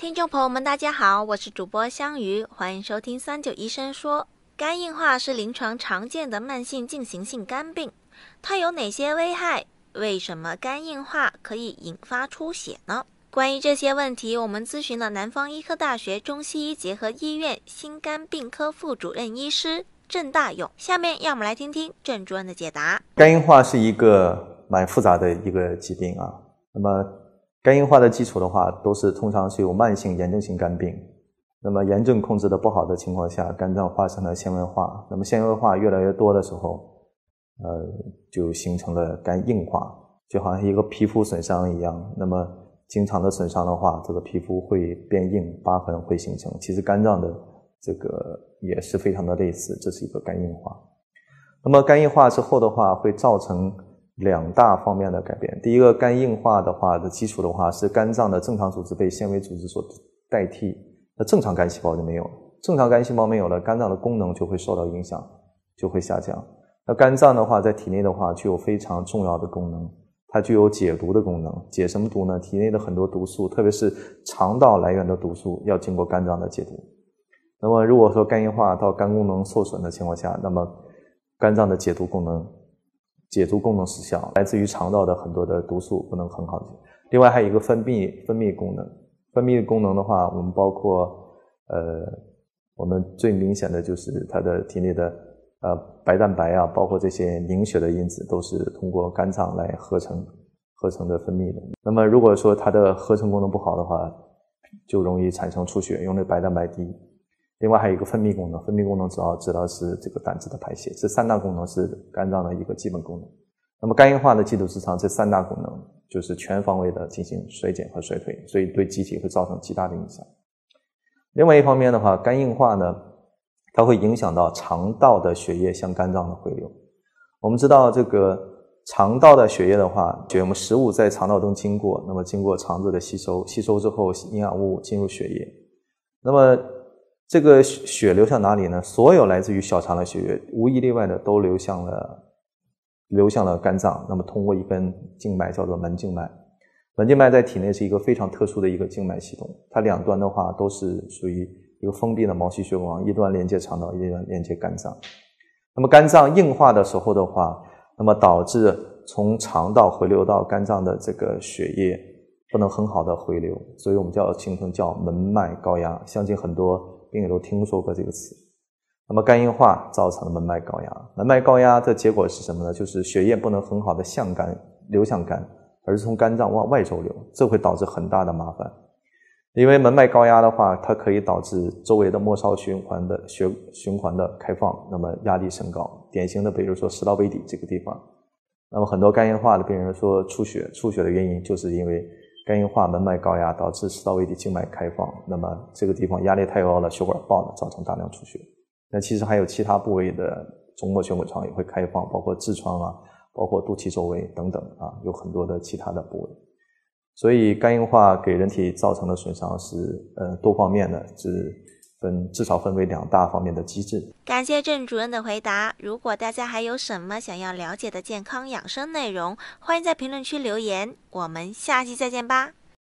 听众朋友们，大家好，我是主播香鱼，欢迎收听三九医生说。肝硬化是临床常见的慢性进行性肝病，它有哪些危害？为什么肝硬化可以引发出血呢？关于这些问题，我们咨询了南方医科大学中西医结合医院心肝病科副主任医师郑大勇。下面让我们来听听郑主任的解答。肝硬化是一个蛮复杂的一个疾病啊，那么。肝硬化的基础的话，都是通常是有慢性炎症性肝病。那么炎症控制的不好的情况下，肝脏发生了纤维化。那么纤维化越来越多的时候，呃，就形成了肝硬化，就好像一个皮肤损伤一样。那么经常的损伤的话，这个皮肤会变硬，疤痕会形成。其实肝脏的这个也是非常的类似，这是一个肝硬化。那么肝硬化之后的话，会造成。两大方面的改变。第一个，肝硬化的话的基础的话是肝脏的正常组织被纤维组织所代替，那正常肝细胞就没有了。正常肝细胞没有了，肝脏的功能就会受到影响，就会下降。那肝脏的话，在体内的话具有非常重要的功能，它具有解毒的功能。解什么毒呢？体内的很多毒素，特别是肠道来源的毒素，要经过肝脏的解毒。那么，如果说肝硬化到肝功能受损的情况下，那么肝脏的解毒功能。解毒功能失效，来自于肠道的很多的毒素不能很好的。另外还有一个分泌分泌功能，分泌功能的话，我们包括呃，我们最明显的就是它的体内的呃白蛋白啊，包括这些凝血的因子，都是通过肝脏来合成合成的分泌的。那么如果说它的合成功能不好的话，就容易产生出血，因为白蛋白低。另外还有一个分泌功能，分泌功能主要指的是这个胆汁的排泄，这三大功能是肝脏的一个基本功能。那么肝硬化的基础之上，这三大功能就是全方位的进行衰减和衰退，所以对机体会造成极大的影响。另外一方面的话，肝硬化呢，它会影响到肠道的血液向肝脏的回流。我们知道这个肠道的血液的话，就我们食物在肠道中经过，那么经过肠子的吸收，吸收之后营养物进入血液，那么。这个血流向哪里呢？所有来自于小肠的血液，无一例外的都流向了流向了肝脏。那么通过一根静脉叫做门静脉，门静脉在体内是一个非常特殊的一个静脉系统，它两端的话都是属于一个封闭的毛细血管，一端连接肠道，一端连接肝脏。那么肝脏硬化的时候的话，那么导致从肠道回流到肝脏的这个血液不能很好的回流，所以我们叫形成叫门脉高压。相信很多。病人都听说过这个词。那么肝硬化造成了门脉高压，门脉高压的结果是什么呢？就是血液不能很好的向肝流向肝，而是从肝脏往外周流，这会导致很大的麻烦。因为门脉高压的话，它可以导致周围的末梢循环的血循环的开放，那么压力升高。典型的，比如说食道杯底这个地方，那么很多肝硬化的病人说出血，出血的原因就是因为。肝硬化门脉高压导致食道胃底静脉开放，那么这个地方压力太高了，血管爆了，造成大量出血。那其实还有其他部位的中末血管床也会开放，包括痔疮啊，包括肚脐周围等等啊，有很多的其他的部位。所以肝硬化给人体造成的损伤是呃多方面的，是分至少分为两大方面的机制。感谢郑主任的回答。如果大家还有什么想要了解的健康养生内容，欢迎在评论区留言。我们下期再见吧。